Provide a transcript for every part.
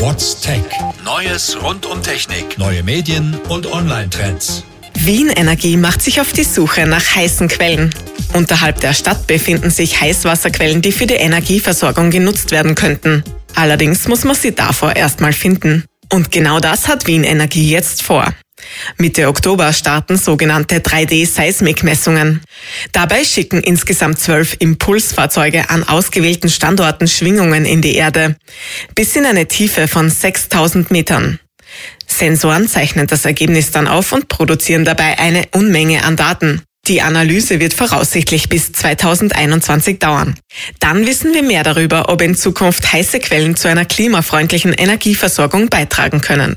What's Tech? Neues rund um Technik, neue Medien und Online-Trends. Wien Energie macht sich auf die Suche nach heißen Quellen. Unterhalb der Stadt befinden sich Heißwasserquellen, die für die Energieversorgung genutzt werden könnten. Allerdings muss man sie davor erstmal finden. Und genau das hat Wien Energie jetzt vor. Mitte Oktober starten sogenannte 3D-Seismikmessungen. Dabei schicken insgesamt zwölf Impulsfahrzeuge an ausgewählten Standorten Schwingungen in die Erde, bis in eine Tiefe von 6000 Metern. Sensoren zeichnen das Ergebnis dann auf und produzieren dabei eine Unmenge an Daten. Die Analyse wird voraussichtlich bis 2021 dauern. Dann wissen wir mehr darüber, ob in Zukunft heiße Quellen zu einer klimafreundlichen Energieversorgung beitragen können.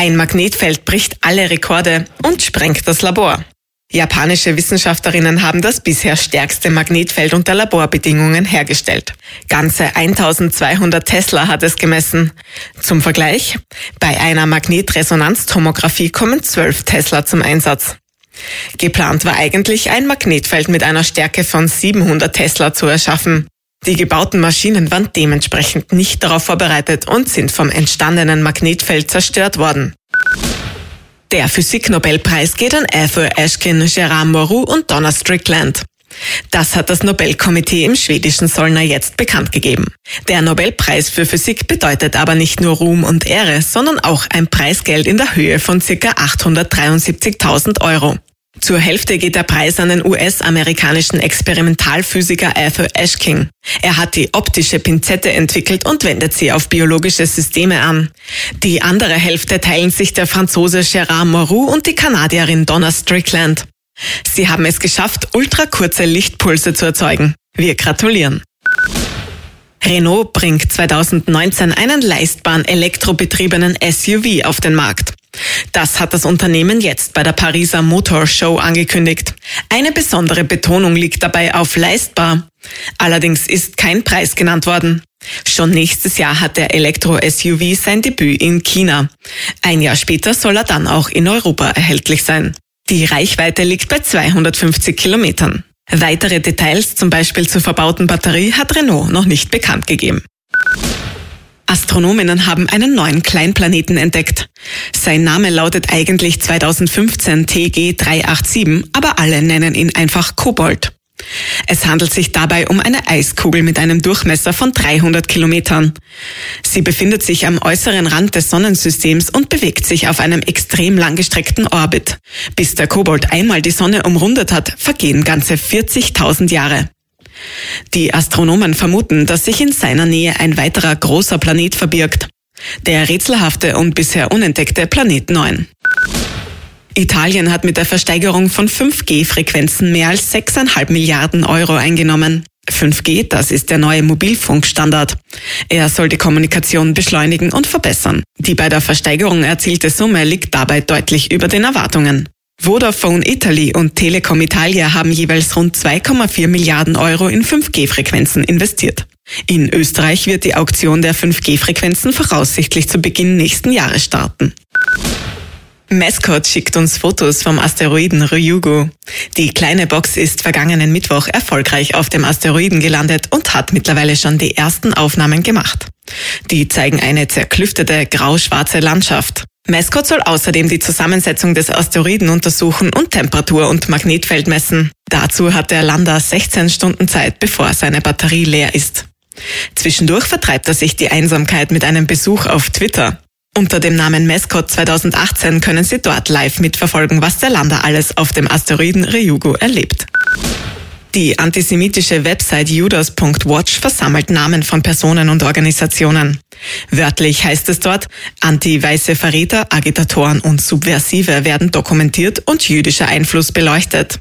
Ein Magnetfeld bricht alle Rekorde und sprengt das Labor. Japanische Wissenschaftlerinnen haben das bisher stärkste Magnetfeld unter Laborbedingungen hergestellt. Ganze 1200 Tesla hat es gemessen. Zum Vergleich, bei einer Magnetresonanztomographie kommen 12 Tesla zum Einsatz. Geplant war eigentlich ein Magnetfeld mit einer Stärke von 700 Tesla zu erschaffen. Die gebauten Maschinen waren dementsprechend nicht darauf vorbereitet und sind vom entstandenen Magnetfeld zerstört worden. Der Physiknobelpreis geht an Arthur Ashkin, Gerard Moreau und Donna Strickland. Das hat das Nobelkomitee im schwedischen Solna jetzt bekannt gegeben. Der Nobelpreis für Physik bedeutet aber nicht nur Ruhm und Ehre, sondern auch ein Preisgeld in der Höhe von ca. 873.000 Euro. Zur Hälfte geht der Preis an den US-amerikanischen Experimentalphysiker Arthur Ashking. Er hat die optische Pinzette entwickelt und wendet sie auf biologische Systeme an. Die andere Hälfte teilen sich der Franzose Gérard Moreau und die Kanadierin Donna Strickland. Sie haben es geschafft, ultrakurze Lichtpulse zu erzeugen. Wir gratulieren. Renault bringt 2019 einen leistbaren elektrobetriebenen SUV auf den Markt. Das hat das Unternehmen jetzt bei der Pariser Motor Show angekündigt. Eine besondere Betonung liegt dabei auf leistbar. Allerdings ist kein Preis genannt worden. Schon nächstes Jahr hat der Elektro-SUV sein Debüt in China. Ein Jahr später soll er dann auch in Europa erhältlich sein. Die Reichweite liegt bei 250 Kilometern. Weitere Details, zum Beispiel zur verbauten Batterie, hat Renault noch nicht bekannt gegeben. Astronominnen haben einen neuen Kleinplaneten entdeckt. Sein Name lautet eigentlich 2015 TG 387, aber alle nennen ihn einfach Kobold. Es handelt sich dabei um eine Eiskugel mit einem Durchmesser von 300 Kilometern. Sie befindet sich am äußeren Rand des Sonnensystems und bewegt sich auf einem extrem langgestreckten Orbit. Bis der Kobold einmal die Sonne umrundet hat, vergehen ganze 40.000 Jahre. Die Astronomen vermuten, dass sich in seiner Nähe ein weiterer großer Planet verbirgt. Der rätselhafte und bisher unentdeckte Planet 9. Italien hat mit der Versteigerung von 5G-Frequenzen mehr als 6,5 Milliarden Euro eingenommen. 5G, das ist der neue Mobilfunkstandard. Er soll die Kommunikation beschleunigen und verbessern. Die bei der Versteigerung erzielte Summe liegt dabei deutlich über den Erwartungen. Vodafone Italy und Telecom Italia haben jeweils rund 2,4 Milliarden Euro in 5G-Frequenzen investiert. In Österreich wird die Auktion der 5G-Frequenzen voraussichtlich zu Beginn nächsten Jahres starten. Mascot schickt uns Fotos vom Asteroiden Ryugu. Die kleine Box ist vergangenen Mittwoch erfolgreich auf dem Asteroiden gelandet und hat mittlerweile schon die ersten Aufnahmen gemacht. Die zeigen eine zerklüftete grau-schwarze Landschaft. Mascot soll außerdem die Zusammensetzung des Asteroiden untersuchen und Temperatur und Magnetfeld messen. Dazu hat der Lander 16 Stunden Zeit, bevor seine Batterie leer ist. Zwischendurch vertreibt er sich die Einsamkeit mit einem Besuch auf Twitter. Unter dem Namen Mascot 2018 können Sie dort live mitverfolgen, was der Lander alles auf dem Asteroiden Ryugu erlebt. Die antisemitische Website judas.watch versammelt Namen von Personen und Organisationen. Wörtlich heißt es dort, anti-weiße Verräter, Agitatoren und Subversive werden dokumentiert und jüdischer Einfluss beleuchtet.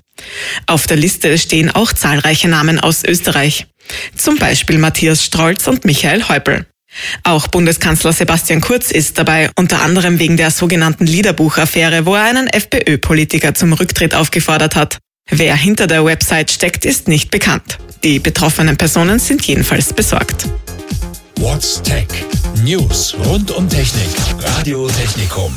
Auf der Liste stehen auch zahlreiche Namen aus Österreich. Zum Beispiel Matthias Strolz und Michael Häupl. Auch Bundeskanzler Sebastian Kurz ist dabei, unter anderem wegen der sogenannten Liederbuchaffäre, wo er einen FPÖ-Politiker zum Rücktritt aufgefordert hat. Wer hinter der Website steckt, ist nicht bekannt. Die betroffenen Personen sind jedenfalls besorgt. What's Tech? News rund um Technik. Radio Technikum.